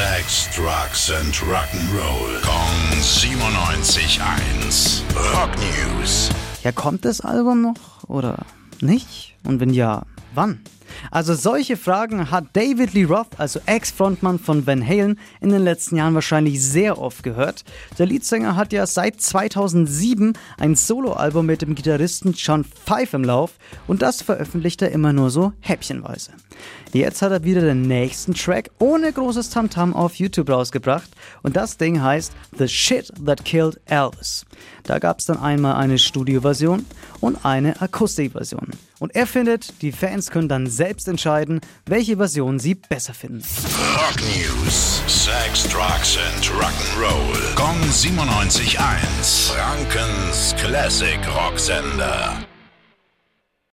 Sex, Drugs and Rock'n'Roll. Kong 97.1. Rock News. Ja, kommt das Album noch oder nicht? Und wenn ja, wann? Also solche Fragen hat David Lee Roth, also Ex-Frontmann von Van Halen, in den letzten Jahren wahrscheinlich sehr oft gehört. Der Leadsänger hat ja seit 2007 ein Soloalbum mit dem Gitarristen John Five im Lauf und das veröffentlicht er immer nur so häppchenweise. Jetzt hat er wieder den nächsten Track ohne großes Tamtam auf YouTube rausgebracht und das Ding heißt The Shit That Killed Elvis. Da gab es dann einmal eine Studioversion und eine Akustikversion. Und er findet, die Fans können dann selbst entscheiden, welche Version sie besser finden. Rock News. Sex, Drugs and Rock'n'Roll. Kong 97.1. Frankens Classic Rocksender.